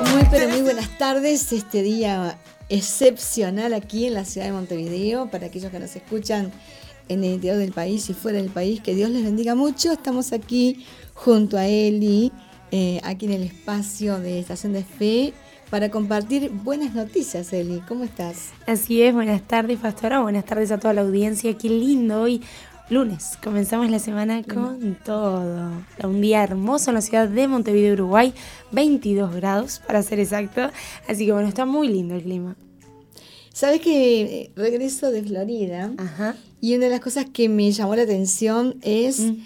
Muy, pero muy buenas tardes. Este día excepcional aquí en la ciudad de Montevideo. Para aquellos que nos escuchan en el interior del país y fuera del país, que Dios les bendiga mucho. Estamos aquí junto a Eli, eh, aquí en el espacio de Estación de Fe, para compartir buenas noticias, Eli. ¿Cómo estás? Así es, buenas tardes, Pastora. Buenas tardes a toda la audiencia. Qué lindo hoy. Lunes, comenzamos la semana con todo. Un día hermoso en la ciudad de Montevideo, Uruguay, 22 grados para ser exacto. Así que bueno, está muy lindo el clima. Sabes que eh, regreso de Florida Ajá. y una de las cosas que me llamó la atención es Mm.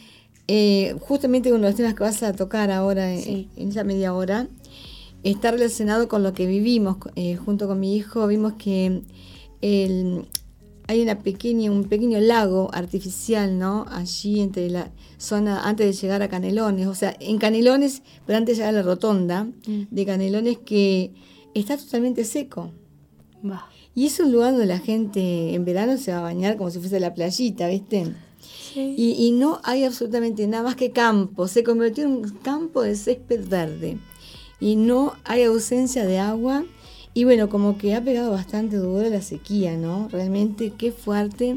eh, justamente uno de los temas que vas a tocar ahora en- Sí. en, esa media hora está relacionado con lo que vivimos eh, junto con mi hijo. Vimos que el- hay una pequeña, un pequeño lago artificial, ¿no? Allí entre la zona, antes de llegar a Canelones, o sea, en Canelones, pero antes de llegar a la rotonda Mm. de Canelones que está totalmente seco. Va. Y es un lugar donde la gente en verano se va a bañar como si fuese la playita, ¿viste? Y, y no hay absolutamente nada más que campo. Se convirtió en un campo de césped verde. Y no hay ausencia de agua. Y bueno, como que ha pegado bastante duro la sequía, ¿no? Realmente qué fuerte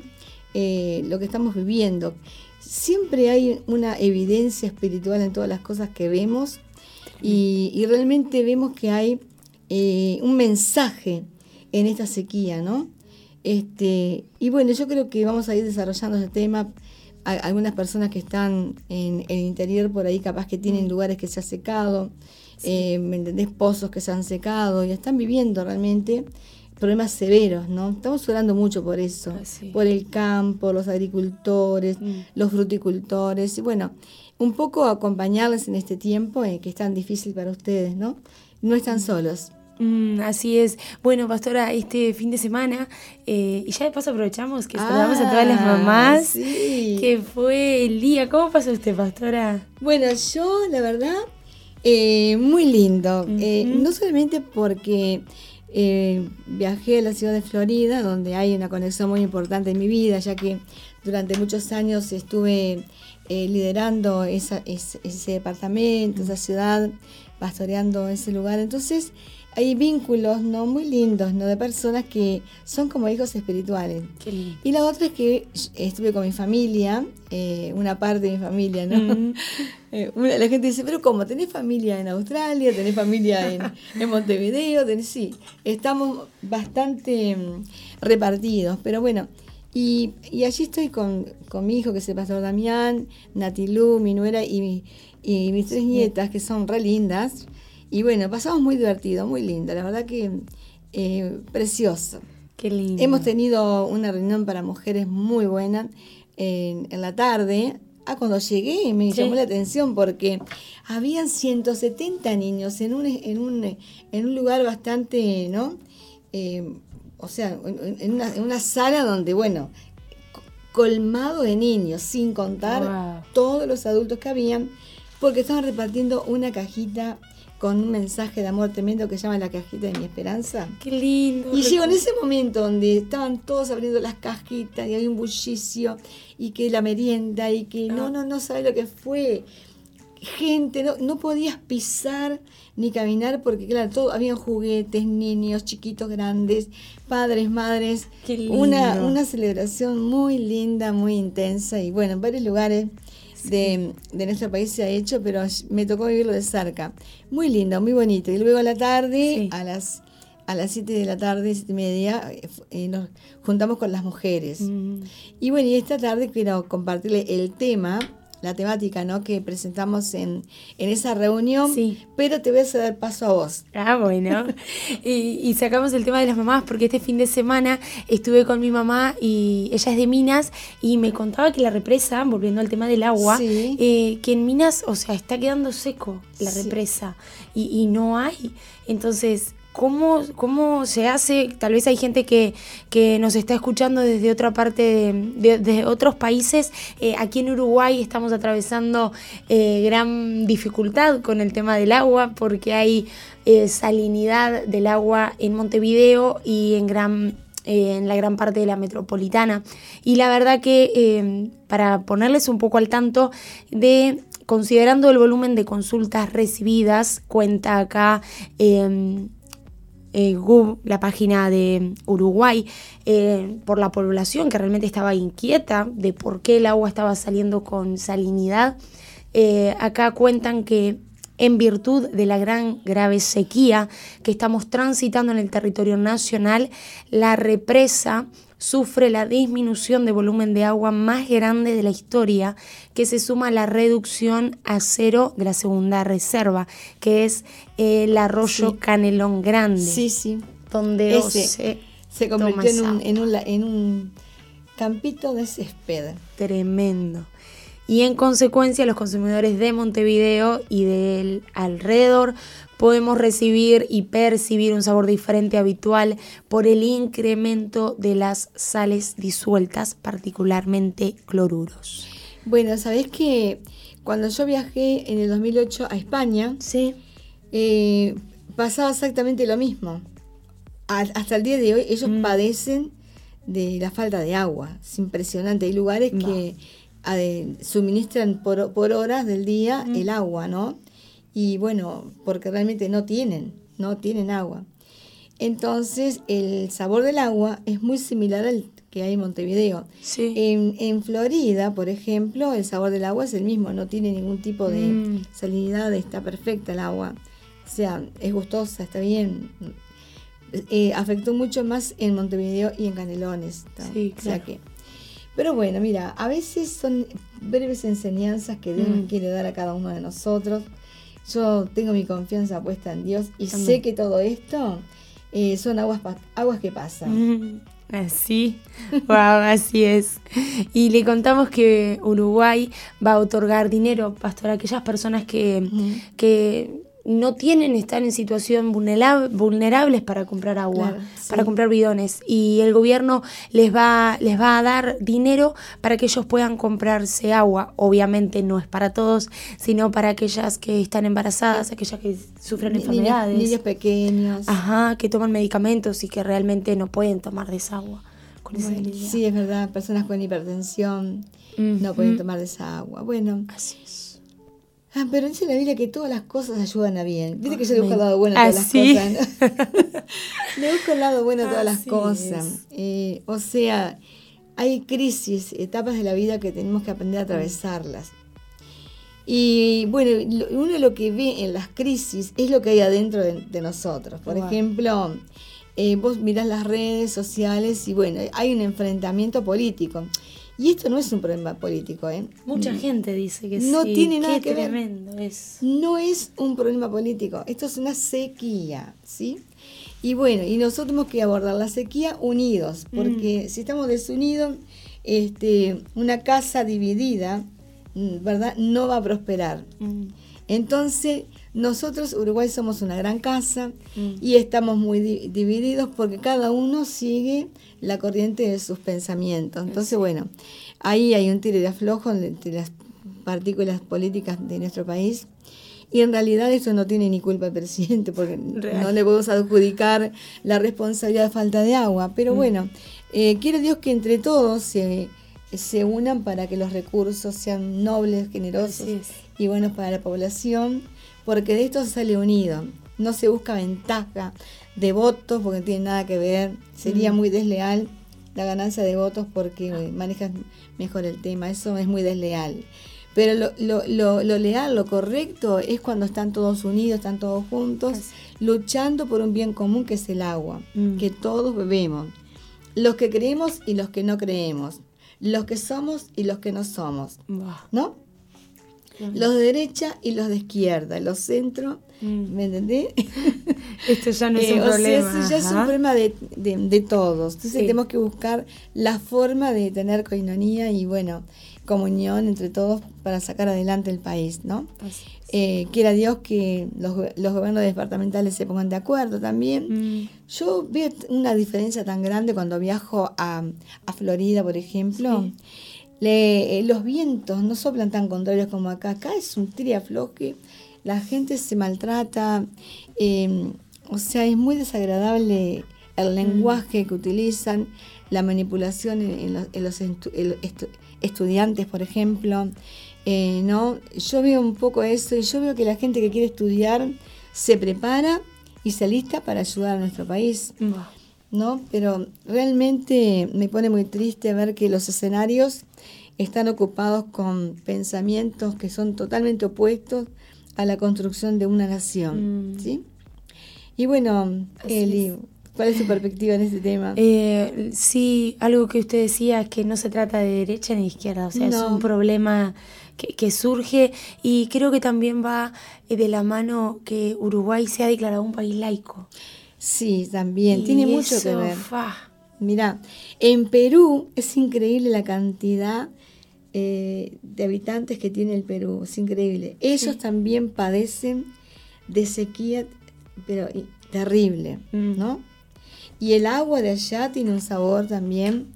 eh, lo que estamos viviendo. Siempre hay una evidencia espiritual en todas las cosas que vemos. Y, y realmente vemos que hay eh, un mensaje en esta sequía, ¿no? Este, y bueno, yo creo que vamos a ir desarrollando ese tema. A- algunas personas que están en el interior por ahí, capaz que tienen lugares que se ha secado, eh, ¿me entendés? Pozos que se han secado y están viviendo realmente problemas severos, ¿no? Estamos orando mucho por eso, Ah, sí. por el campo, los agricultores, Mm. los fruticultores, y bueno, un poco acompañarles en este tiempo eh, que es tan difícil para ustedes, ¿no? No están solos. Mm, así es. Bueno, Pastora, este fin de semana, eh, y ya de paso aprovechamos que saludamos a todas las Ah, mamás, sí. que fue el día. ¿Cómo pasó usted, Pastora? Bueno, yo, la verdad, eh, muy lindo. Eh, no solamente porque eh, viajé a la ciudad de Florida, donde hay una conexión muy importante en mi vida, ya que durante muchos años estuve eh, liderando esa- es- ese departamento, esa ciudad, pastoreando ese lugar. Entonces, hay vínculos no muy lindos, ¿no? De personas que son como hijos espirituales. Qué lindo. Y la otra es que estuve con mi familia, eh, una parte de mi familia, ¿no? Mm. Eh, una- la gente dice, pero ¿cómo? ¿Tenés familia en Australia? ¿Tenés familia en, en Montevideo? ¿Tenés? Sí, estamos bastante mm, repartidos, pero bueno. Y, y allí estoy con, con mi hijo, que es el pastor Damián, Natilú, mi nuera y, mi- y mis tres nietas, que son re lindas. Y bueno, pasamos muy divertido, muy lindo, la verdad que eh, precioso. Qué lindo. Hemos tenido una reunión para mujeres muy buena en, en la tarde. Ah, cuando llegué me Sí. llamó la atención porque habían 170 niños en un, en un, en un lugar bastante, ¿no? Eh, o sea, en, una, en una sala donde, bueno, co- colmado de niños, sin contar Wow. todos los adultos que habían, porque estaban repartiendo una cajita con un mensaje de amor tremendo que se llama la cajita de mi esperanza. Qué lindo. Y llegó en ese momento donde estaban todos abriendo las cajitas y había un bullicio y que la merienda y que no, Ah. no, no sabe lo que fue. Gente, no, no podías pisar ni caminar porque, claro, todo, habían juguetes, niños, chiquitos, grandes, padres, madres. Qué lindo. Una, una celebración muy linda, muy intensa y bueno, en varios lugares de, de nuestro país se ha hecho, pero me tocó vivirlo de cerca. Muy lindo, muy bonito. Y luego a la tarde, Sí. a las a las 7 de la tarde, siete y media, eh, eh, nos juntamos con las mujeres. Mm. Y bueno, y esta tarde quiero compartirle el tema, la temática ¿no? que presentamos en, en esa reunión, Sí. pero te voy a ceder paso a vos. Ah, bueno. y, y sacamos el tema de las mamás porque este fin de semana estuve con mi mamá y ella es de Minas y me contaba que la represa, volviendo al tema del agua, Sí. eh, que en Minas, o sea, está quedando seco la Sí. represa y, y no hay. Entonces, ¿Cómo, ¿Cómo se hace? Tal vez hay gente que, que nos está escuchando desde otra parte, de, otros países. Eh, aquí en Uruguay estamos atravesando eh, gran dificultad con el tema del agua porque hay eh, salinidad del agua en Montevideo y en gran en la gran parte de la metropolitana. Y la verdad que para ponerles un poco al tanto de considerando el volumen de consultas recibidas, cuenta acá em, eh, la página de Uruguay, eh, por la población que realmente estaba inquieta de por qué el agua estaba saliendo con salinidad. Eh, acá cuentan que en virtud de la gran grave sequía que estamos transitando en el territorio nacional, la represa sufre la disminución de volumen de agua más grande de la historia, que se suma a la reducción a cero de la segunda reserva, que es el arroyo Canelón Grande. Sí, sí. Donde se, se convirtió en un, en, un, en un campito de césped. Tremendo y en consecuencia los consumidores de Montevideo y del alrededor podemos recibir y percibir un sabor diferente habitual por el incremento de las sales disueltas, particularmente cloruros. Bueno, sabes que cuando yo viajé en el 2008 a España, sí. Eh, pasaba exactamente lo mismo. hasta el día de hoy ellos mm. padecen de la falta de agua. Es impresionante. Hay lugares que suministran por, por, horas del día el agua, ¿no? y bueno, porque realmente no tienen, no tienen agua. Entonces, el sabor del agua es muy similar al que hay en Montevideo. En, en, Florida, por ejemplo, el sabor del agua es el mismo, no tiene ningún tipo de mm. salinidad, está perfecta el agua. O sea, es gustosa, está bien. Eh, afectó mucho más en Montevideo y en Canelones. Sí, claro. que, pero bueno, mira, a veces son breves enseñanzas que Dios nos mm. quiere dar a cada uno de nosotros yo tengo mi confianza puesta en Dios y sé que todo esto eh, son aguas, aguas que pasan. Así, wow, así es. Y le contamos que Uruguay va a otorgar dinero, pastor, a aquellas personas que, que no tienen, están en situación vulnerables para comprar agua, para comprar bidones. Y el gobierno les va, les va a dar dinero para que ellos puedan comprarse agua. Obviamente no es para todos, sino para aquellas que están embarazadas, aquellas que sufren enfermedades. Niños, pequeños. Ajá, que toman medicamentos y que realmente no pueden tomar de esa agua. sí, es verdad, personas con hipertensión no pueden tomar de esa agua. Bueno, así es. Ah, pero dice la Biblia que todas las cosas ayudan a bien. Viste que yo le busco el lado bueno a todas las cosas. le busco el lado bueno a todas las cosas. Eh, o sea, hay crisis, etapas de la vida que tenemos que aprender a atravesarlas. Y bueno, uno lo que ve en las crisis es lo que hay adentro de, nosotros. Por ejemplo, eh, vos mirás las redes sociales y bueno, hay un enfrentamiento político. Y esto no es un problema político, ¿eh? Mucha mm. gente dice que no sí. tiene nada que tremendo Es. No es un problema político, esto es una sequía, ¿sí? Y bueno, y nosotros tenemos que abordar la sequía unidos, porque mm. si estamos desunidos, este, una casa dividida, mm, ¿verdad? No va a prosperar. Entonces, nosotros, Uruguay, somos una gran casa y estamos muy divididos porque cada uno sigue la corriente de sus pensamientos. Entonces, bueno, ahí hay un tiro de aflojo entre las partículas políticas de nuestro país. Y en realidad eso no tiene ni culpa al presidente, porque no le podemos adjudicar la responsabilidad de falta de agua. Pero mm. bueno, eh, quiere Dios que entre todos se, se unan para que los recursos sean nobles, generosos y buenos para la población, porque de esto se sale unido. No se busca ventaja, de votos, porque no tiene nada que ver. Sería mm. muy desleal la ganancia de votos porque manejas mejor el tema. Eso es muy desleal. Pero lo, lo, lo, leal, lo correcto es cuando están todos unidos, están todos juntos, luchando por un bien común que es el agua, mm. que todos bebemos. Los que creemos y los que no creemos. Los que somos y los que no somos. ¿No? Los de derecha y los de izquierda, los centro Mm. ¿Me entendés? Esto ya no es un problema. Sea, ya es un problema de, de, todos. Entonces tenemos que buscar la forma de tener coinonía y, bueno, comunión entre todos para sacar adelante el país, ¿no? Eh, quiera Dios que los, los, gobiernos departamentales se pongan de acuerdo también. Mm. Yo veo una diferencia tan grande cuando viajo a, a Florida, por ejemplo. Le, eh, los vientos no soplan tan contrarios como acá. Acá es un triafloje la gente se maltrata, em, o sea, es muy desagradable el mm. lenguaje que utilizan, la manipulación en, los, estudiantes, por ejemplo. Eh, ¿no? Yo veo un poco eso y yo veo que la gente que quiere estudiar se prepara y se alista para ayudar a nuestro país. ¿No? Pero realmente me pone muy triste ver que los escenarios están ocupados con pensamientos que son totalmente opuestos a la construcción de una nación, mm. ¿sí? Y bueno, Eli, ¿cuál es su perspectiva en este tema? Eh, sí, algo que usted decía es que no se trata de derecha ni de izquierda, o sea, es un problema que, que, surge y creo que también va eh, de la mano que Uruguay se ha declarado un país laico. Sí, también, tiene mucho que ver. Mira, en Perú es increíble la cantidad eh, de habitantes que tiene el Perú, es increíble. Ellos también padecen de sequía, pero terrible, mm. ¿no? Y el agua de allá tiene un sabor también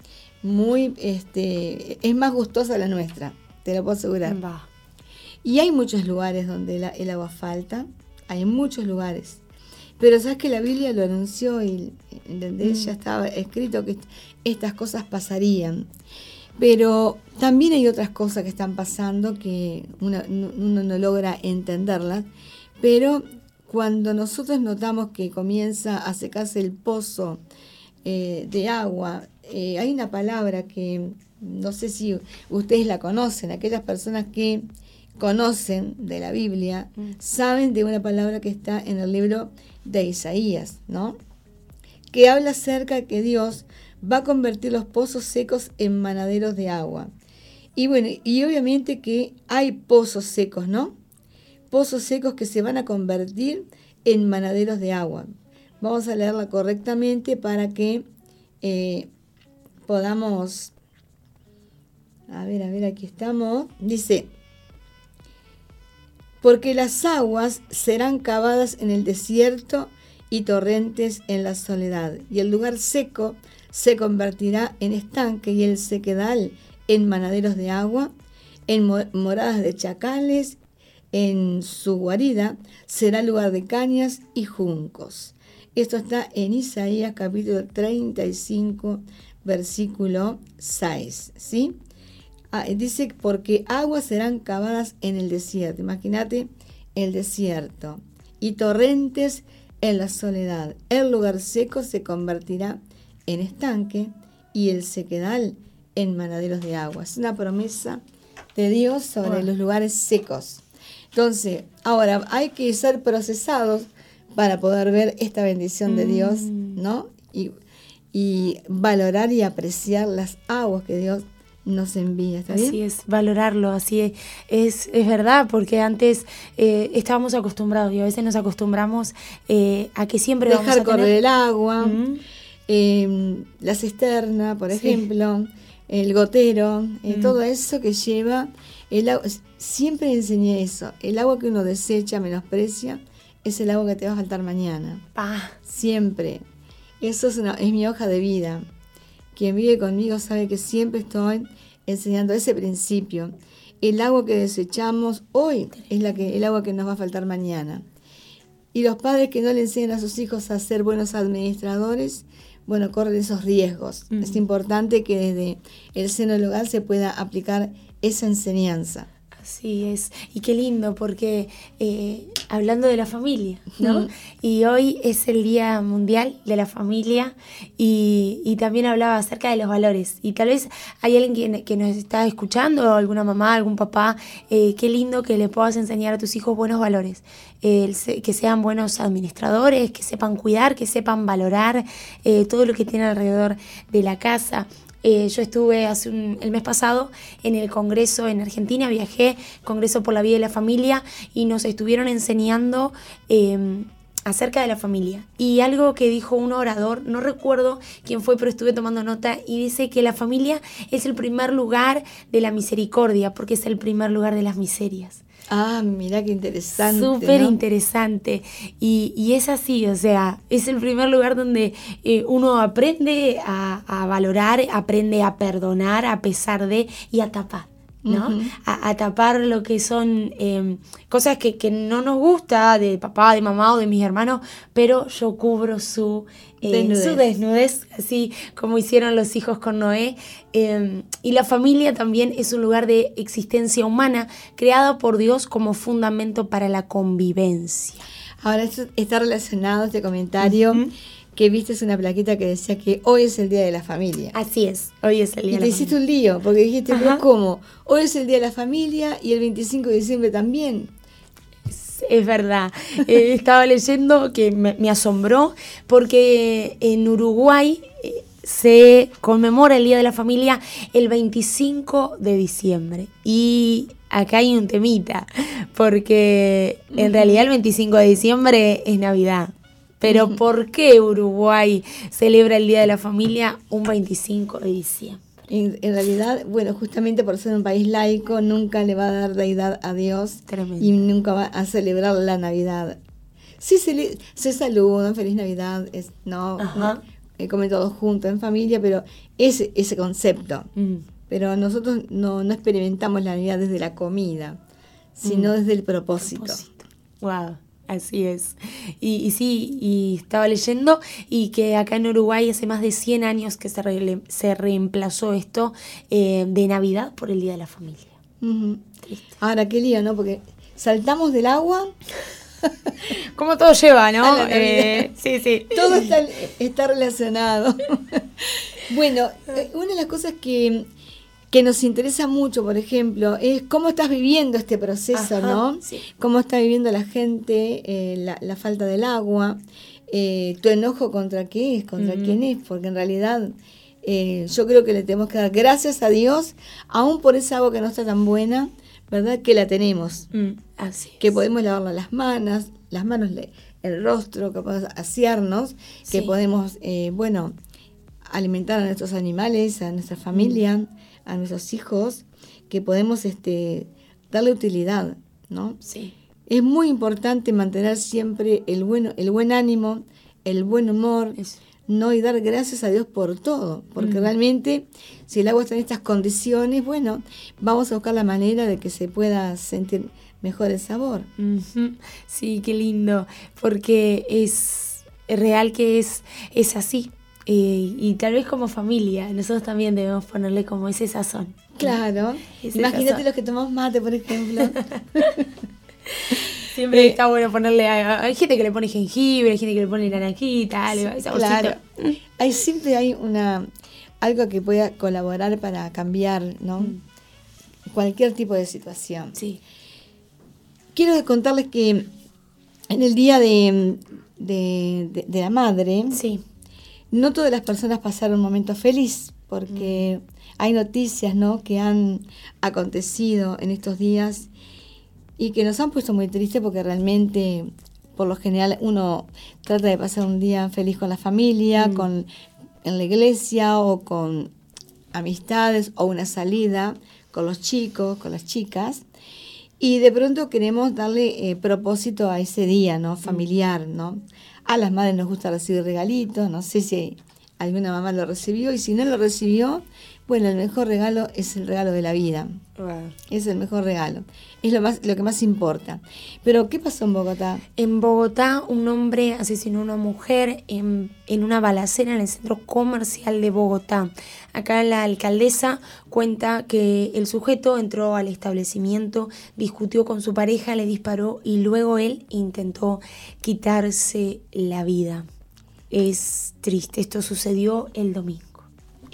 muy, este, es más gustosa la nuestra, te lo puedo asegurar. Y hay muchos lugares donde el agua falta, hay muchos lugares. Pero sabes que la Biblia lo anunció y ¿entendés? Mm. ya estaba escrito que estas cosas pasarían. Pero también hay otras cosas que están pasando que uno, no logra entenderlas. Pero cuando nosotros notamos que comienza a secarse el pozo eh, de agua, eh, hay una palabra que no sé si ustedes la conocen, aquellas personas que conocen de la Biblia, mm. saben de una palabra que está en el libro de Isaías, ¿no? Que habla acerca que Dios va a convertir los pozos secos en manaderos de agua. Y bueno, y obviamente que hay pozos secos, ¿no? Pozos secos que se van a convertir en manaderos de agua. Vamos a leerla correctamente para que eh, podamos... A ver, a ver, aquí estamos. Dice, porque las aguas serán cavadas en el desierto y torrentes en la soledad, y el lugar seco se convertirá en estanque y el sequedal en manaderos de agua, en moradas de chacales, en su guarida será lugar de cañas y juncos. Esto está en Isaías capítulo 35, versículo 6, ¿sí? Ah, dice, porque aguas serán cavadas en el desierto. Imagínate el desierto. Y torrentes en la soledad. El lugar seco se convertirá en estanque y el sequedal en manaderos de agua. Es una promesa de Dios sobre los lugares secos. Entonces, ahora hay que ser procesados para poder ver esta bendición de Dios, mm. ¿no? Y, y valorar y apreciar las aguas que Dios nos envía. ¿está así es, valorarlo, así es, es, es verdad, porque antes eh, estábamos acostumbrados y a veces nos acostumbramos eh, a que siempre Dejar vamos a correr el agua, em, la cisterna, por ejemplo, el gotero, eh, todo eso que lleva el agua. Siempre enseñé eso, el agua que uno desecha, menosprecia, es el agua que te va a faltar mañana. Ah. Siempre. Eso es, una, es mi hoja de vida. Quien vive conmigo sabe que siempre estoy enseñando ese principio. El agua que desechamos hoy es la que, el agua que nos va a faltar mañana. Y los padres que no le enseñan a sus hijos a ser buenos administradores, bueno, corren esos riesgos. Es importante que desde el seno del hogar se pueda aplicar esa enseñanza. Así es, y qué lindo, porque eh, hablando de la familia, ¿no? Y hoy es el Día Mundial de la Familia y, también hablaba acerca de los valores. Y tal vez hay alguien que, nos está escuchando, alguna mamá, algún papá, eh, qué lindo que le puedas enseñar a tus hijos buenos valores, que sean buenos administradores, que sepan cuidar, que sepan valorar eh, todo lo que tiene alrededor de la casa. Eh, yo estuve hace el mes pasado en el Congreso en Argentina, viajé, Congreso por la Vida de la Familia, y nos estuvieron enseñando em, acerca de la familia. Y algo que dijo un orador, no recuerdo quién fue, pero estuve tomando nota, y dice que la familia es el primer lugar de la misericordia, porque es el primer lugar de las miserias. Ah, mira qué interesante. Súper interesante. Y, es así, o sea, es el primer lugar donde eh, uno aprende a, valorar, aprende a perdonar a pesar de y a tapar. ¿no? a, tapar lo que son em, cosas que, no nos gusta de papá, de mamá o de mis hermanos, pero yo cubro su, eh, desnudez. su desnudez, así como hicieron los hijos con Noé. Em, y la familia también es un lugar de existencia humana creado por Dios como fundamento para la convivencia. Ahora, esto está relacionado este comentario que viste una plaquita que decía que hoy es el Día de la Familia. Así es, hoy es el Día de la Familia. Y te hiciste un lío, porque dijiste, ¿cómo? Hoy es el Día de la Familia y el 25 de diciembre también. Es, verdad. Eh, estaba leyendo que me, asombró porque en Uruguay eh, se conmemora el Día de la Familia el 25 de diciembre. Y acá hay un temita, porque en realidad el 25 de diciembre es Navidad. Pero ¿por qué Uruguay celebra el Día de la Familia un 25 de diciembre? En, realidad, bueno, justamente por ser un país laico, nunca le va a dar deidad a Dios y nunca va a celebrar la Navidad. Sí, se, se saludan, feliz Navidad, es, no, eh, comen todos juntos en familia, pero ese, ese concepto. Mm. Pero nosotros no, experimentamos la Navidad desde la comida, sino mm. desde el propósito. propósito. Wow. Así es. Y, sí, y estaba leyendo y que acá en Uruguay hace más de 100 años que se, se reemplazó esto eh, de Navidad por el Día de la Familia. Ahora, qué lío, ¿no? Porque saltamos del agua. Como todo lleva, ¿no? Eh, sí, sí. Todo está, está relacionado. bueno, eh, una de las cosas que que nos interesa mucho, por ejemplo, es cómo estás viviendo este proceso, ¿no? Cómo está viviendo la gente, eh, la, falta del agua, eh, tu enojo contra qué es, contra quién es, porque en realidad eh, yo creo que le tenemos que dar gracias a Dios, aún por esa agua que no está tan buena, ¿verdad? Que la tenemos. Mm, así que podemos lavarnos las manos, las manos, el rostro, que podemos asearnos, que podemos, bueno, alimentar a nuestros animales, a nuestra familia. Mm a nuestros hijos que podemos este, darle utilidad, ¿no? Sí. Es muy importante mantener siempre el, bueno, el buen ánimo, el buen humor, ¿no? Y dar gracias a Dios por todo, porque mm. realmente si el agua está en estas condiciones, bueno, vamos a buscar la manera de que se pueda sentir mejor el sabor. Sí, qué lindo, porque es real que es, es así. Y tal vez como familia, nosotros también debemos ponerle como ese sazón. Claro. Imagínate los que tomamos mate, por ejemplo. Siempre eh, está bueno ponerle. Hay gente que le pone jengibre, hay gente que le pone naranjita, claro. Hay, siempre hay una algo que pueda colaborar para cambiar, ¿no? Mm. Cualquier tipo de situación. Sí. Quiero contarles que en el día de, de, de la madre. Sí no todas las personas pasaron un momento feliz, porque mm. hay noticias ¿no? que han acontecido en estos días y que nos han puesto muy tristes porque realmente, por lo general, uno trata de pasar un día feliz con la familia, mm. con, en la iglesia o con amistades o una salida con los chicos, con las chicas. Y de pronto queremos darle eh, propósito a ese día, ¿no? Mm. Familiar, ¿no? A las madres nos gusta recibir regalitos, no sé si alguna mamá lo recibió y si no lo recibió, bueno, el mejor regalo es el regalo de la vida. Es el mejor regalo. Es lo, más, lo que más importa. Pero, ¿qué pasó en Bogotá? En Bogotá, un hombre asesinó a una mujer en, en una balacera en el centro comercial de Bogotá. Acá la alcaldesa cuenta que el sujeto entró al establecimiento, discutió con su pareja, le disparó y luego él intentó quitarse la vida. Es triste, esto sucedió el domingo.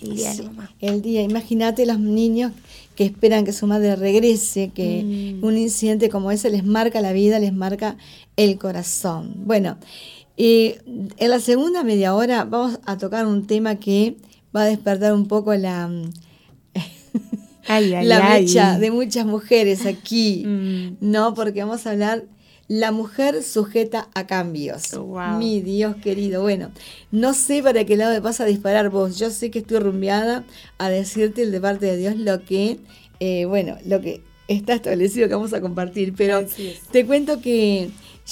El día de mamá. El día, imagínate los niños que esperan que su madre regrese, que mm. un incidente como ese les marca la vida, les marca el corazón. Bueno, en la segunda media hora vamos a tocar un tema que va a despertar un poco la, la mecha de muchas mujeres aquí, mm. ¿no? Porque vamos a hablar la mujer sujeta a cambios. Mi Dios querido. Bueno, no sé para qué lado me vas a disparar vos. Yo sé que estoy rumbeada a decirte de parte de Dios lo que, eh, bueno, lo que está establecido que vamos a compartir. Pero te cuento que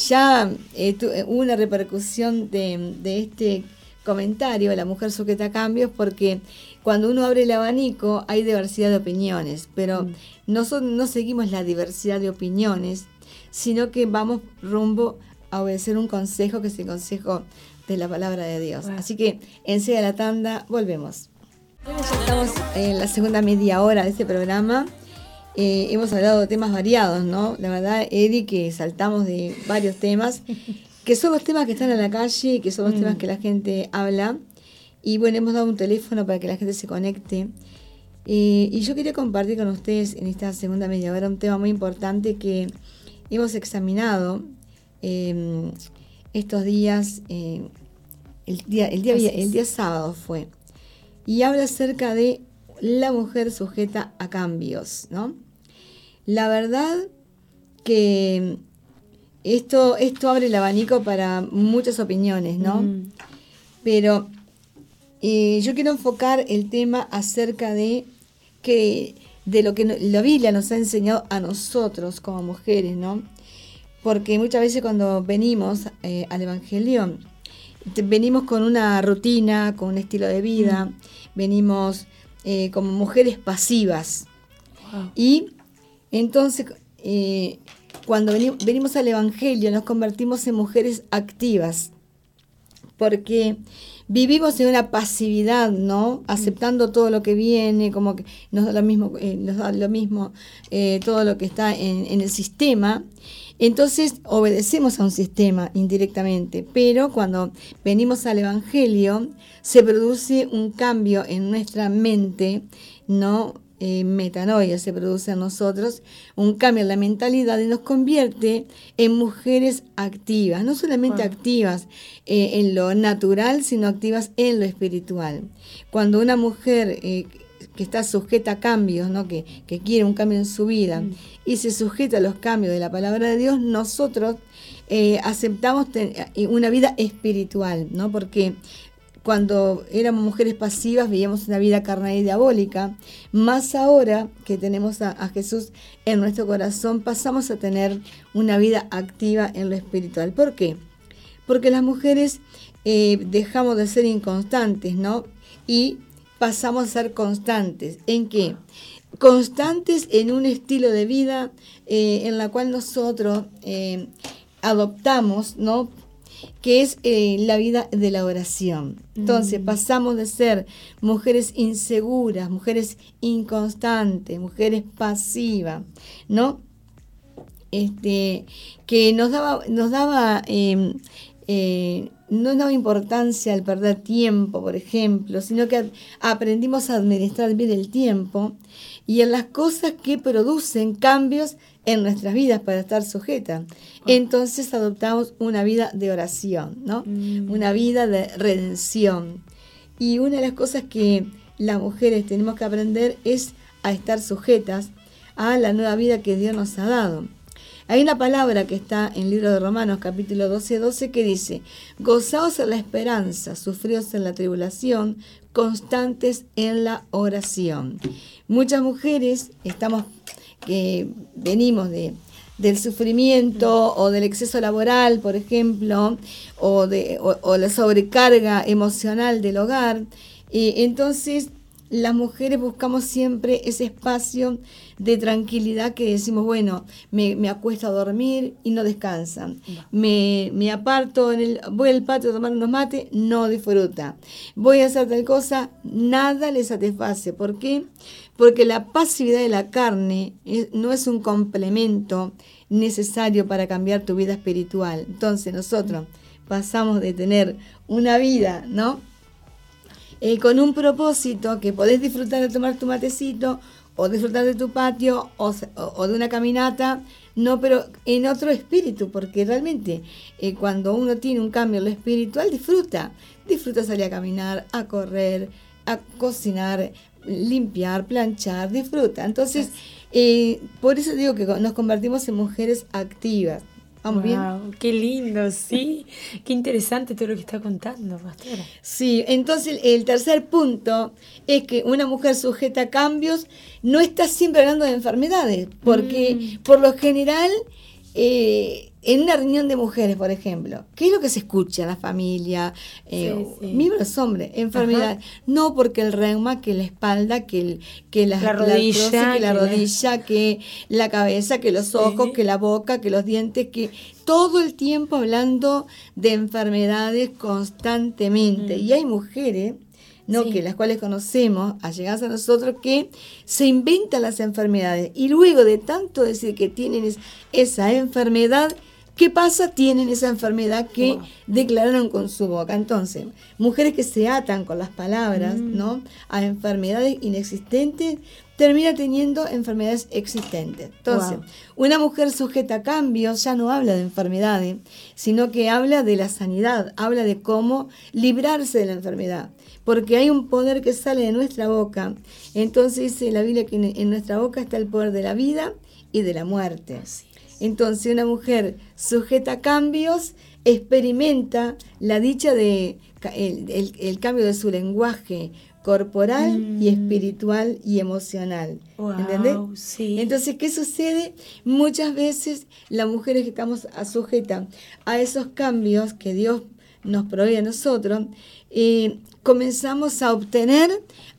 ya eh, hubo una repercusión de, de este comentario, la mujer sujeta a cambios, porque cuando uno abre el abanico hay diversidad de opiniones, pero mm. no, no seguimos la diversidad de opiniones, sino que vamos rumbo a obedecer un consejo que es el consejo de la palabra de Dios. Así que enseguida la tanda, volvemos. ya estamos en la segunda media hora de este programa. Eh, hemos hablado de temas variados, ¿no? La verdad, Eddie, que saltamos de varios temas, que son los temas que están en la calle, que son los temas mm. que la gente habla. Y bueno, hemos dado un teléfono para que la gente se conecte. Eh, y yo quería compartir con ustedes en esta segunda media hora un tema muy importante que hemos examinado em, estos días, eh, el, día, el, día, el día sábado fue, y habla acerca de la mujer sujeta a cambios, ¿no? La verdad que esto, esto abre el abanico para muchas opiniones, ¿no? Mm. Pero eh, yo quiero enfocar el tema acerca de que de lo que la Biblia nos ha enseñado a nosotros como mujeres, ¿no? porque muchas veces cuando venimos eh, al Evangelio, venimos con una rutina, con un estilo de vida, mm. venimos eh, como mujeres pasivas. Y entonces, eh, cuando venimos al Evangelio, nos convertimos en mujeres activas, porque vivimos en una pasividad, ¿no? Aceptando todo lo que viene, como que nos da lo mismo, nos da lo mismo todo lo que está en, en el sistema. Entonces obedecemos a un sistema indirectamente, pero cuando venimos al Evangelio se produce un cambio en nuestra mente, no eh, metanoia se produce en nosotros, un cambio en la mentalidad y nos convierte en mujeres activas, no solamente activas eh, en lo natural, sino activas en lo espiritual. Cuando una mujer eh, que está sujeta a cambios, ¿no? que, quiere un cambio en su vida mm. y se sujeta a los cambios de la palabra de Dios, nosotros aceptamos una vida espiritual, ¿no? porque cuando éramos mujeres pasivas veíamos una vida carnal y diabólica, más ahora que tenemos a, Jesús en nuestro corazón, pasamos a tener una vida activa en lo espiritual. ¿Por qué? Porque las mujeres eh, dejamos de ser inconstantes, ¿no? Y pasamos a ser constantes. ¿En qué? Constantes en un estilo de vida eh, en la cual nosotros eh, adoptamos, ¿no? Que es eh, la vida de la oración. Entonces mm. pasamos de ser mujeres inseguras, mujeres inconstantes, mujeres pasivas, ¿no? Este, que nos daba, nos daba em, no daba importancia al perder tiempo, por ejemplo, sino que aprendimos a administrar bien el tiempo y en las cosas que producen cambios en nuestras vidas para estar sujetas. Entonces adoptamos una vida de oración, ¿no? Mm. Una vida de redención. Y una de las cosas que las mujeres tenemos que aprender es a estar sujetas a la nueva vida que Dios nos ha dado. Hay una palabra que está en el libro de Romanos capítulo 12, 12 que dice, gozaos en la esperanza, sufridos en la tribulación, constantes en la oración. Muchas mujeres estamos, que venimos de, del sufrimiento o del exceso laboral, por ejemplo, o, de, la sobrecarga emocional del hogar. y entonces las mujeres buscamos siempre ese espacio de tranquilidad que decimos, bueno, me, me acuesto a dormir y no descansan. Me, me, aparto, en el, voy al patio a tomar unos mates, no disfruta. Voy a hacer tal cosa, nada le satisface. ¿Por qué? Porque la pasividad de la carne no es un complemento necesario para cambiar tu vida espiritual. Entonces nosotros pasamos de tener una vida, ¿no? Eh, con un propósito que podés disfrutar de tomar tu matecito o disfrutar de tu patio o, de una caminata, no, pero en otro espíritu, porque realmente eh, cuando uno tiene un cambio en lo espiritual, disfruta, disfruta salir a caminar, a correr, a cocinar, limpiar, planchar, disfruta. Entonces, eh, por eso digo que nos convertimos en mujeres activas. ¿Vamos bien? Qué lindo, sí. qué interesante todo lo que está contando, pastora. Sí, entonces el tercer punto es que una mujer sujeta a cambios no está siempre hablando de enfermedades, porque mm. por lo general eh, en una reunión de mujeres, por ejemplo, ¿qué es lo que se escucha en la familia? Eh, Miembros hombres, enfermedad. No porque el reuma, que la espalda, que, el, que la, rodilla, que la rodilla, que la cabeza, que los ojos, que la boca, que los dientes, que todo el tiempo hablando de enfermedades constantemente. Mm. Y hay mujeres ¿no? que las cuales conocemos, allegadas a nosotros, que se inventan las enfermedades y luego de tanto decir que tienen esa enfermedad, ¿qué pasa? Tienen esa enfermedad que declararon con su boca. Entonces, mujeres que se atan con las palabras, mm. ¿no? A enfermedades inexistentes, termina teniendo enfermedades existentes. Entonces, una mujer sujeta a cambios ya no habla de enfermedades, sino que habla de la sanidad, habla de cómo librarse de la enfermedad porque hay un poder que sale de nuestra boca. Entonces dice la Biblia que en nuestra boca está el poder de la vida y de la muerte. Entonces una mujer sujeta a cambios experimenta la dicha de el, cambio de su lenguaje corporal y mm. espiritual y emocional. ¿Entendés? Entonces, ¿qué sucede? Muchas veces las mujeres que estamos sujetas a esos cambios que Dios nos provee a nosotros, eh, comenzamos a obtener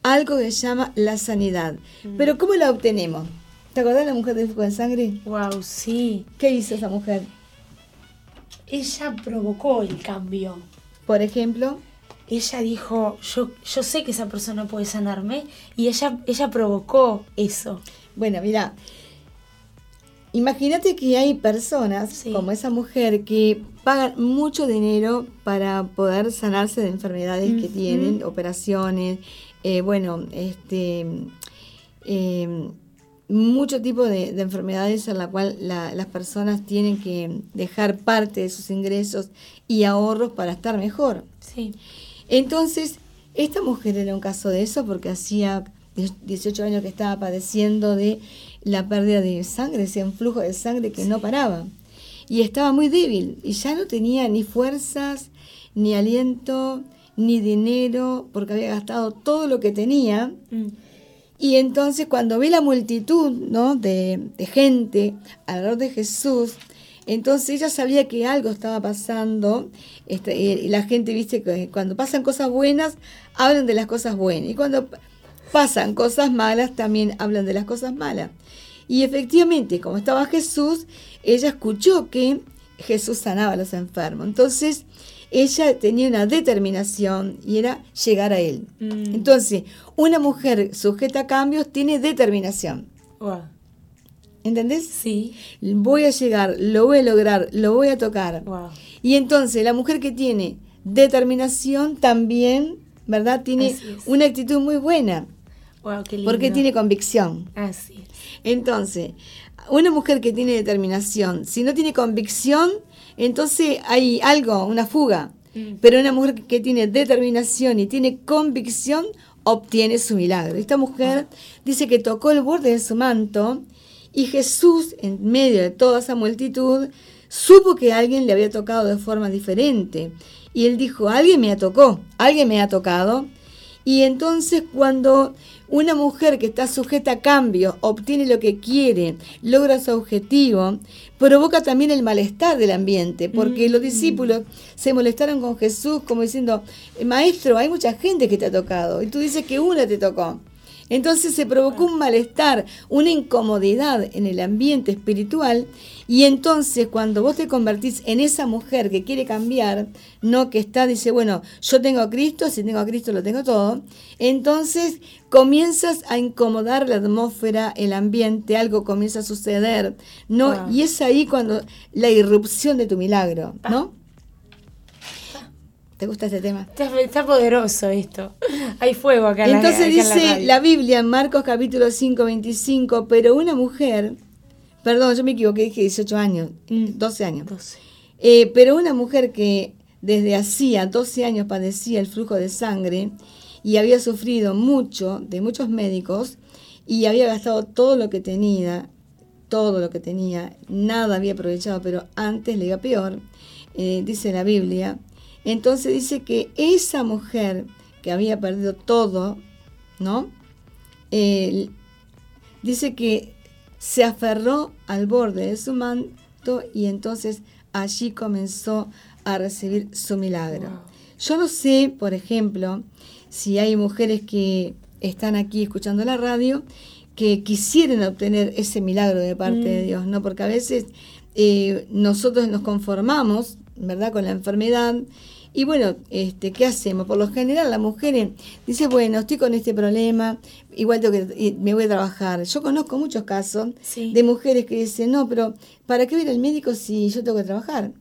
algo que se llama la sanidad. Mm. Pero ¿cómo la obtenemos? ¿Te acordás de la mujer de flujo de sangre? Wow, sí. ¿Qué hizo esa mujer? Ella provocó el cambio. Por ejemplo, ella dijo, yo, yo sé que esa persona puede sanarme y ella, ella provocó eso. Bueno, mira, imagínate que hay personas como esa mujer que pagan mucho dinero para poder sanarse de enfermedades que tienen, operaciones, eh, bueno, este, em, mucho tipo de, enfermedades en la cual las personas tienen que dejar parte de sus ingresos y ahorros para estar mejor. Sí. Entonces, esta mujer era un caso de eso porque hacía 18 años que estaba padeciendo de la pérdida de sangre, ese flujo de sangre que no paraba y estaba muy débil y ya no tenía ni fuerzas, ni aliento, ni dinero, porque había gastado todo lo que tenía. Mm. Y entonces cuando vi la multitud ¿no? de, gente alrededor de Jesús, entonces ella sabía que algo estaba pasando. Este, y la gente, viste, que cuando pasan cosas buenas, hablan de las cosas buenas. Y cuando pasan cosas malas, también hablan de las cosas malas. Y efectivamente, como estaba Jesús, ella escuchó que Jesús sanaba a los enfermos. Entonces, ella tenía una determinación y era llegar a Él. Mm. Entonces, una mujer sujeta a cambios tiene determinación. ¿Entendés? Sí. Voy a llegar, lo voy a lograr, lo voy a tocar. Y entonces, la mujer que tiene determinación también, ¿verdad? Tiene una actitud muy buena. Porque tiene convicción. Así es. Entonces, una mujer que tiene determinación, si no tiene convicción, entonces hay algo, una fuga. Mm. Pero una mujer que tiene determinación y tiene convicción, obtiene su milagro. Esta mujer ah. dice que tocó el borde de su manto y Jesús, en medio de toda esa multitud, supo que alguien le había tocado de forma diferente. Y él dijo, alguien me ha tocado, alguien me ha tocado. Y entonces cuando una mujer que está sujeta a cambio obtiene lo que quiere, logra su objetivo, provoca también el malestar del ambiente, porque los mm. discípulos se molestaron con Jesús como diciendo, maestro, hay mucha gente que te ha tocado, y tú dices que una te tocó. Entonces se provocó un malestar, una incomodidad en el ambiente espiritual y entonces cuando vos te convertís en esa mujer que quiere cambiar, no que está, dice, bueno, yo tengo a Cristo, si tengo a Cristo lo tengo todo, entonces comienzas a incomodar la atmósfera, el ambiente, algo comienza a suceder, ¿no? Y es ahí cuando la irrupción de tu milagro, ¿no? ¿Te gusta ese tema? Está, poderoso esto. Hay fuego acá. En Entonces dice la, Biblia en Marcos capítulo 5, 25, pero una mujer, perdón, yo me equivoqué, dije 18 años, 12 años. Eh, pero una mujer que desde hacía 12 años padecía el flujo de sangre y había sufrido mucho de muchos médicos y había gastado todo lo que tenía, todo lo que tenía, nada había aprovechado, pero antes le iba peor, eh, dice la Biblia, entonces dice que esa mujer que había perdido todo, ¿no? dice que se aferró al borde de su manto y entonces allí comenzó a recibir su milagro. Yo no sé, por ejemplo, si hay mujeres que están aquí escuchando la radio que quisieran obtener ese milagro de parte de mm. Dios, ¿no? Porque a veces eh, nosotros nos conformamos, ¿verdad?, con la enfermedad. Y bueno, este, ¿qué hacemos? Por lo general, la mujer dice, bueno, estoy con este problema, igual tengo que, me voy a trabajar. Yo conozco muchos casos de mujeres que dicen, no, pero ¿para qué ir al médico si yo tengo que trabajar?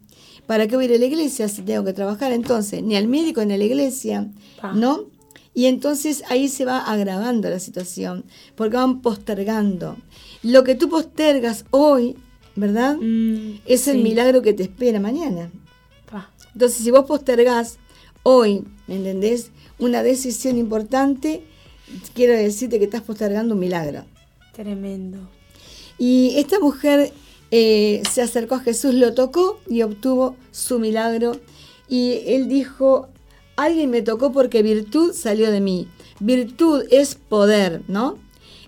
¿Para qué voy a ir a la iglesia si tengo que trabajar? Entonces, ni al médico ni a la iglesia, ¿no? Y entonces ahí se va agravando la situación, porque van postergando. Lo que tú postergas hoy, ¿verdad? Mm, es el milagro que te espera mañana. Entonces, si vos postergás hoy, ¿me entendés? Una decisión importante, quiero decirte que estás postergando un milagro. Tremendo. Y esta mujer eh, se acercó a Jesús, lo tocó y obtuvo su milagro. Y él dijo, alguien me tocó porque virtud salió de mí. Virtud es poder, ¿no?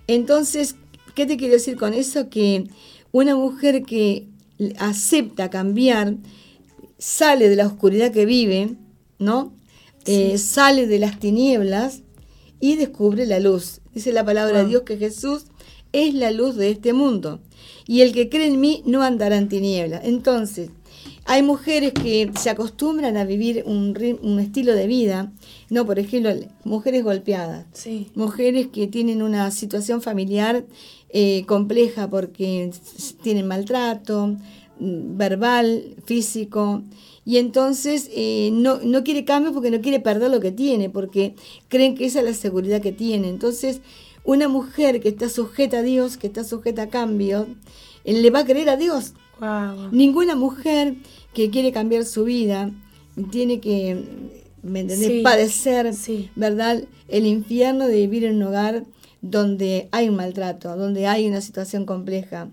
Entonces, ¿qué te quiero decir con eso? Que una mujer que acepta cambiar, sale de la oscuridad que vive, ¿no? Eh, sale de las tinieblas y descubre la luz. Dice la palabra de Dios que Jesús es la luz de este mundo y el que cree en mí no andará en tinieblas. Entonces, hay mujeres que se acostumbran a vivir un, un estilo de vida, no, por ejemplo, mujeres golpeadas, mujeres que tienen una situación familiar eh, compleja porque tienen maltrato verbal, físico, y entonces eh, no, no quiere cambio porque no quiere perder lo que tiene, porque creen que esa es la seguridad que tiene. Entonces, una mujer que está sujeta a Dios, que está sujeta a cambio, eh, le va a creer a Dios. Ninguna mujer que quiere cambiar su vida tiene que, ¿me Padecer, ¿verdad? El infierno de vivir en un hogar donde hay un maltrato, donde hay una situación compleja,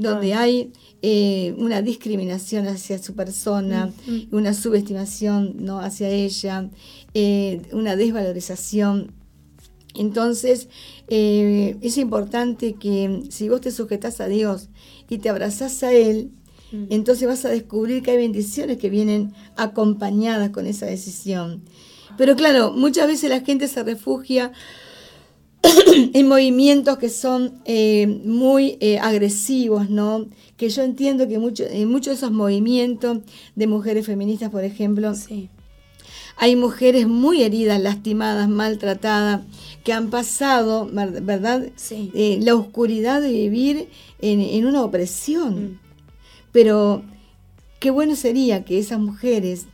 donde hay eh, una discriminación hacia su persona, mm, mm. una subestimación ¿no? hacia ella, eh, una desvalorización entonces, eh, es importante que si vos te sujetas a Dios y te abrazás a Él, mm. entonces vas a descubrir que hay bendiciones que vienen acompañadas con esa decisión. Pero claro, muchas veces la gente se refugia en movimientos que son eh, muy eh, agresivos, ¿no? Que yo entiendo que mucho, en muchos de esos movimientos de mujeres feministas, por ejemplo, hay mujeres muy heridas, lastimadas, maltratadas, que han pasado, ¿verdad? Eh, la oscuridad de vivir en, una opresión. Mm. Pero qué bueno sería que esas mujeres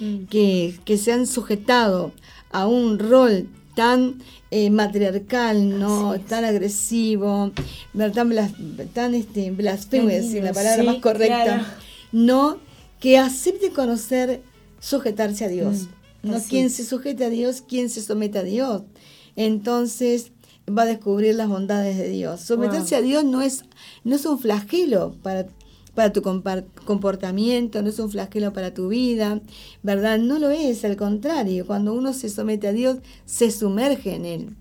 mm. que, se han sujetado a un rol tan eh, matriarcal, ¿no? Tan agresivo, tan, tan este, blasfemo, decir la palabra más correcta, no, que acepte conocer sujetarse a Dios. Mm. no quien se sujete a Dios, quien se somete a Dios entonces va a descubrir las bondades de Dios. Someterse a Dios no es, no es un flagelo para, para tu comportamiento, no es un flagelo para tu vida, ¿verdad? No lo es, al contrario, cuando uno se somete a Dios, se sumerge en Él.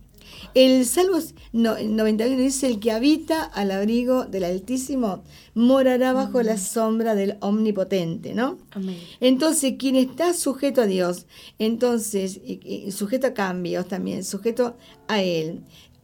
El Salmo 91 dice, el que habita al abrigo del Altísimo morará bajo la sombra del Omnipotente, ¿no? Entonces, quien está sujeto a Dios, entonces, sujeto a cambios también, sujeto a Él,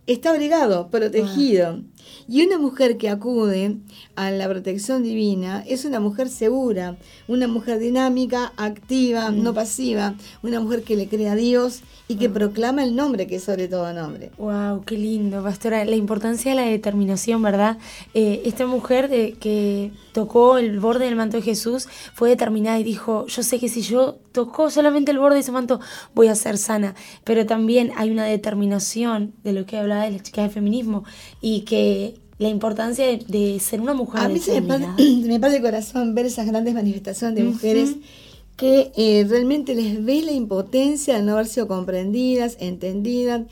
está abrigado, protegido. Y una mujer que acude a la protección divina es una mujer segura, una mujer dinámica, activa, no pasiva, una mujer que le cree a Dios y que proclama el nombre, que es sobre todo nombre. Wow, qué lindo, pastora. La importancia de la determinación, ¿verdad? Eh, esta mujer de, que tocó el borde del manto de Jesús fue determinada y dijo, yo sé que si yo tocó solamente el borde de ese manto, voy a ser sana. Pero también hay una determinación de lo que hablaba de las chicas del feminismo y que la importancia de, ser una mujer. A mí se me parte, me parte el corazón ver esas grandes manifestaciones de mujeres que eh, realmente les ve la impotencia de no haber sido comprendidas, entendidas,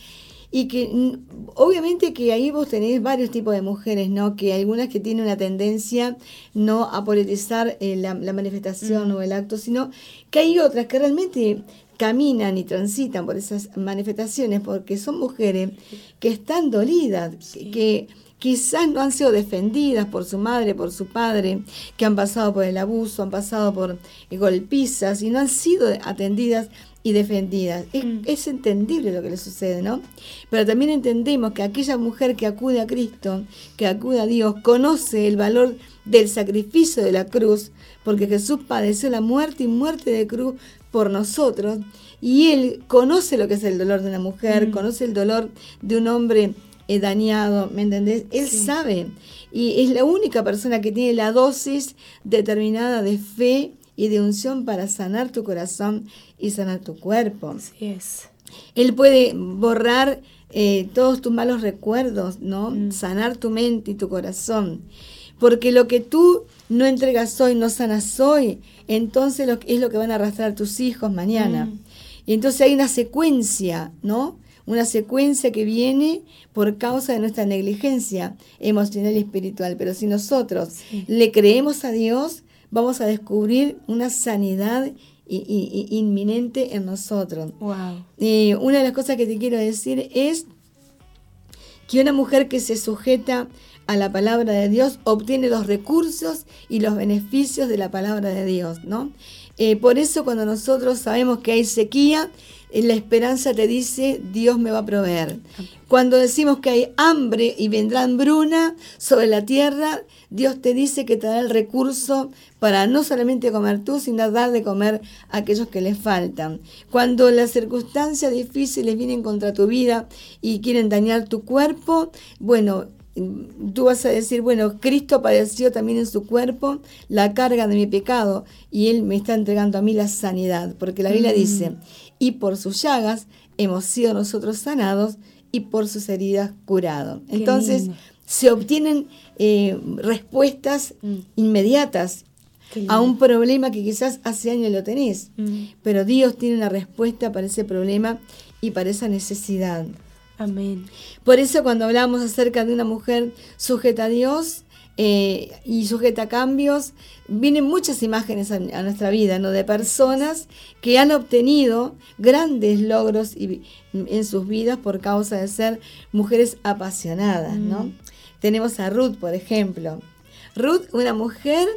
y que obviamente que ahí vos tenés varios tipos de mujeres, ¿no? Que algunas que tienen una tendencia no a politizar eh, la, manifestación o el acto, sino que hay otras que realmente caminan y transitan por esas manifestaciones porque son mujeres que están dolidas, que quizás no han sido defendidas por su madre, por su padre, que han pasado por el abuso, han pasado por golpizas y no han sido atendidas y defendidas. Mm. Es, entendible lo que le sucede, ¿no? Pero también entendemos que aquella mujer que acude a Cristo, que acude a Dios, conoce el valor del sacrificio de la cruz, porque Jesús padeció la muerte y muerte de cruz por nosotros, y Él conoce lo que es el dolor de una mujer, mm. conoce el dolor de un hombre eh, dañado, ¿me entendés? Él sabe, y es la única persona que tiene la dosis determinada de fe y de unción para sanar tu corazón y sanar tu cuerpo. Así es. Él puede borrar eh, todos tus malos recuerdos, ¿no? Mm. Sanar tu mente y tu corazón. Porque lo que tú no entregas hoy, no sanas hoy, entonces lo, es lo que van a arrastrar tus hijos mañana. Mm. Y entonces hay una secuencia, ¿no? Una secuencia que viene por causa de nuestra negligencia emocional y espiritual. Pero si nosotros le creemos a Dios, vamos a descubrir una sanidad inminente en nosotros. Wow. una de las cosas que te quiero decir es que una mujer que se sujeta a la palabra de Dios obtiene los recursos y los beneficios de la palabra de Dios, ¿no? Eh, por eso cuando nosotros sabemos que hay sequía, la esperanza te dice, Dios me va a proveer. Cuando decimos que hay hambre y vendrá hambruna sobre la tierra, Dios te dice que te dará el recurso para no solamente comer tú, sino dar de comer a aquellos que les faltan. Cuando las circunstancias difíciles vienen contra tu vida y quieren dañar tu cuerpo, bueno, tú vas a decir, bueno, Cristo padeció también en su cuerpo la carga de mi pecado y Él me está entregando a mí la sanidad, porque la Biblia mm. dice, y por sus llagas hemos sido nosotros sanados y por sus heridas curados. Entonces se obtienen eh, respuestas mm. inmediatas a un problema que quizás hace años lo tenés, mm. pero Dios tiene una respuesta para ese problema y para esa necesidad. Amén. Por eso cuando hablamos acerca de una mujer sujeta a Dios, eh, y sujeta a cambios, vienen muchas imágenes a, nuestra vida, ¿no? De personas que han obtenido grandes logros en sus vidas por causa de ser mujeres apasionadas, ¿no? Mm. Tenemos a Ruth, por ejemplo. Ruth, una mujer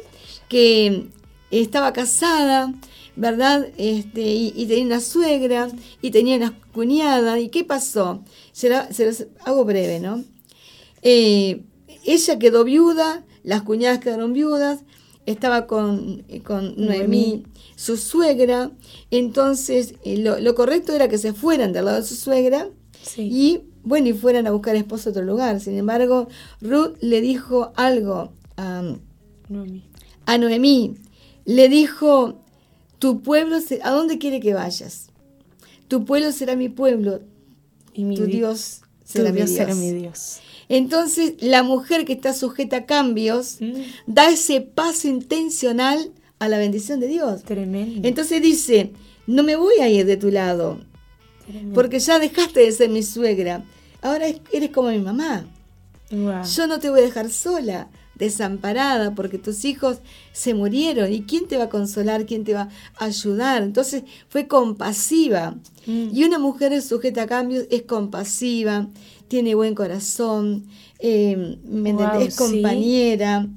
que estaba casada, ¿verdad? Este, y, tenía una suegra y tenía una cuñada. ¿Y qué pasó? Se, los hago breve, ¿no? Eh, ella quedó viuda, las cuñadas quedaron viudas, estaba con, con Noemí, su suegra, entonces eh, lo, correcto era que se fueran del lado de su suegra y bueno, y fueran a buscar esposo a otro lugar. Sin embargo, Ruth le dijo algo a Noemí. A Noemí. Le dijo, tu pueblo, ¿a dónde quiere que vayas? Tu pueblo será mi pueblo, y mi tu Dios, será, mi Dios. será mi Dios. Entonces, la mujer que está sujeta a cambios mm. da ese paso intencional a la bendición de Dios. Tremendo. Entonces dice, no me voy a ir de tu lado, porque ya dejaste de ser mi suegra, ahora eres como mi mamá. Yo no te voy a dejar sola, desamparada, porque tus hijos se murieron. ¿Y quién te va a consolar? ¿Quién te va a ayudar? Entonces fue compasiva. Mm. Y una mujer sujeta a cambios es compasiva, tiene buen corazón, eh, es compañera.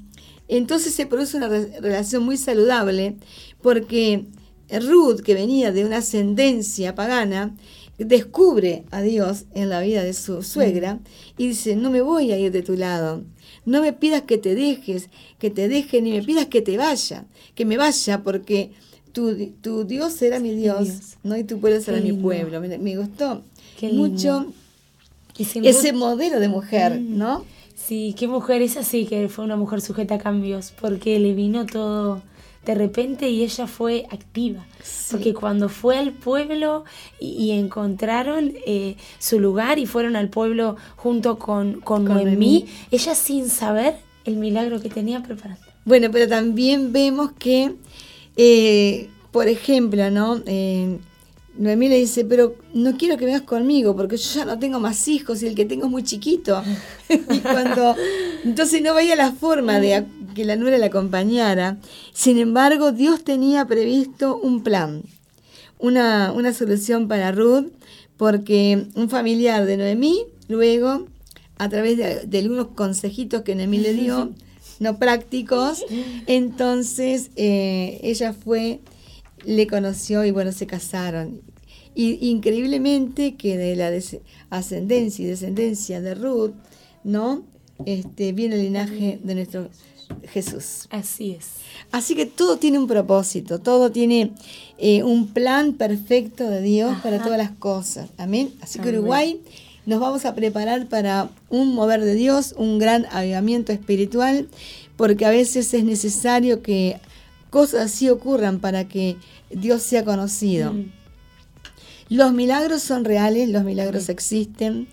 Entonces se produce una relación muy saludable porque Ruth, que venía de una ascendencia pagana, descubre a Dios en la vida de su suegra y dice, no me voy a ir de tu lado, no me pidas que te dejes, que te deje, ni me pidas que te vaya, que me vaya porque tu, tu Dios será mi Dios, ¿no? y tu pueblo será mi pueblo. Me, gustó mucho ese modelo de mujer, mm. ¿no? Sí, qué mujer es así, que fue una mujer sujeta a cambios, porque le vino todo de repente y ella fue activa. Porque cuando fue al pueblo y, encontraron eh, su lugar y fueron al pueblo junto con, con, Noemí, ella sin saber el milagro que tenía preparado. Bueno, pero también vemos que, eh, por ejemplo, ¿no? Eh, Noemí le dice, pero no quiero que vengas conmigo porque yo ya no tengo más hijos y el que tengo es muy chiquito. y cuando, entonces no veía la forma de que la nuera la acompañara. Sin embargo, Dios tenía previsto un plan, una, una solución para Ruth, porque un familiar de Noemí luego a través de, de algunos consejitos que Nemi le dio, no prácticos. Entonces eh, ella fue, le conoció y bueno, se casaron. Y increíblemente que de la ascendencia y descendencia de Ruth, ¿no? Este, viene el linaje de nuestro Jesús. Así es. Así que todo tiene un propósito, todo tiene eh, un plan perfecto de Dios para todas las cosas. Amén. Así que. Uruguay nos vamos a preparar para un mover de Dios, un gran avivamiento espiritual, porque a veces es necesario que cosas así ocurran para que Dios sea conocido. Mm. Los milagros son reales, los milagros existen.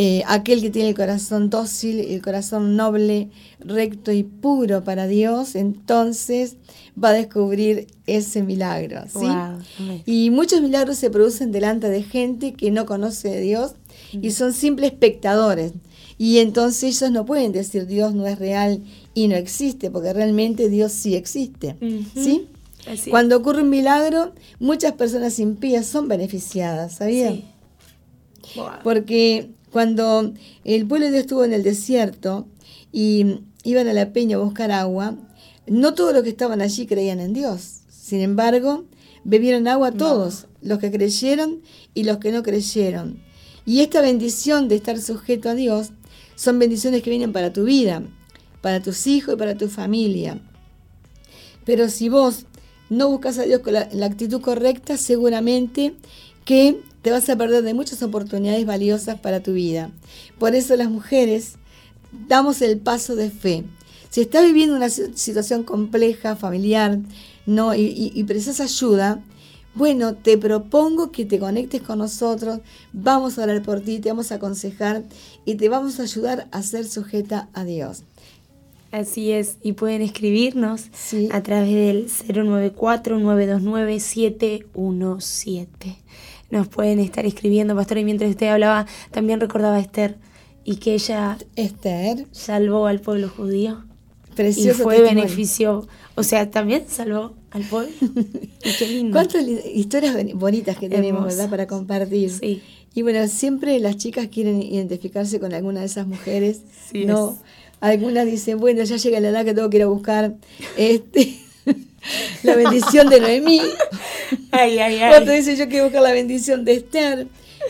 Eh, aquel que tiene el corazón dócil, el corazón noble, recto y puro para Dios, entonces va a descubrir ese milagro. ¿sí? Wow. Y muchos milagros se producen delante de gente que no conoce de Dios y son simples espectadores. Y entonces ellos no pueden decir Dios no es real y no existe, porque realmente Dios sí existe. ¿Sí? Así. Cuando ocurre un milagro, muchas personas impías son beneficiadas, ¿sabían? Sí. Wow. Porque cuando el pueblo de Dios estuvo en el desierto y iban a la peña a buscar agua, no todos los que estaban allí creían en Dios. Sin embargo, bebieron agua todos, los que creyeron y los que no creyeron. Y esta bendición de estar sujeto a Dios son bendiciones que vienen para tu vida, para tus hijos y para tu familia. Pero si vos no buscas a Dios con la, la actitud correcta, seguramente que te vas a perder de muchas oportunidades valiosas para tu vida. Por eso las mujeres damos el paso de fe. Si estás viviendo una si- situación compleja, familiar, no, y, y- y precisas ayuda, bueno, te propongo que te conectes con nosotros, vamos a orar por ti, te vamos a aconsejar y te vamos a ayudar a ser sujeta a Dios. Así es, y pueden escribirnos Sí. a través del 094-929-717. Nos pueden estar escribiendo, pastor, y mientras usted hablaba, también recordaba a Esther y que ella Esther, salvó al pueblo judío y precioso fue testimonio. beneficio, o sea, también salvó al pueblo. y qué lindo. ¿Cuántas historias boni- bonitas que tenemos, verdad, para compartir? Sí. Y bueno, siempre las chicas quieren identificarse con alguna de esas mujeres. Sí no, es. algunas dicen, bueno, ya llega la edad que tengo que ir a buscar este la bendición de Noemí. Ay, ay, ay. Otro dice, yo quiero buscar la bendición de Esther.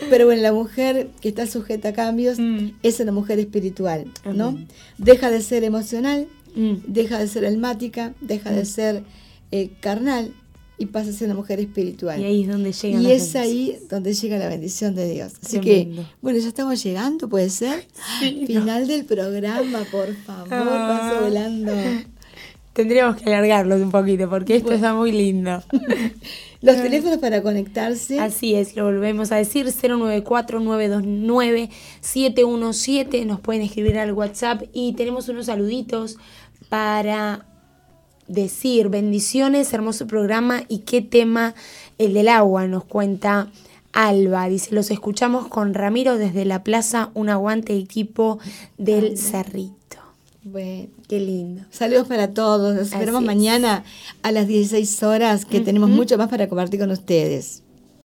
Pero bueno, la mujer que está sujeta a cambios Mm. es una mujer espiritual, ¿no? Amén. Deja de ser emocional, Mm. deja de ser almática, deja de ser eh, carnal y pasa a ser una mujer espiritual. Y ahí es donde llegan Y es ahí donde llega la bendición de Dios. Así Tremendo. que, bueno, ya estamos llegando, ¿puede ser? Sí, Final del programa, por favor, Ah. paso volando. Tendríamos que alargarlo un poquito porque esto está muy lindo. Los teléfonos para conectarse. Así es, lo volvemos a decir, 094-929-717, nos pueden escribir al WhatsApp y tenemos unos saluditos para decir bendiciones, hermoso programa y qué tema el del agua nos cuenta Alba. Dice, los escuchamos con Ramiro desde la plaza, un aguante equipo del Cerrito. Bueno, Qué lindo. saludos para todos. Nos esperamos es. mañana a las 16 horas, que tenemos mucho más para compartir con ustedes.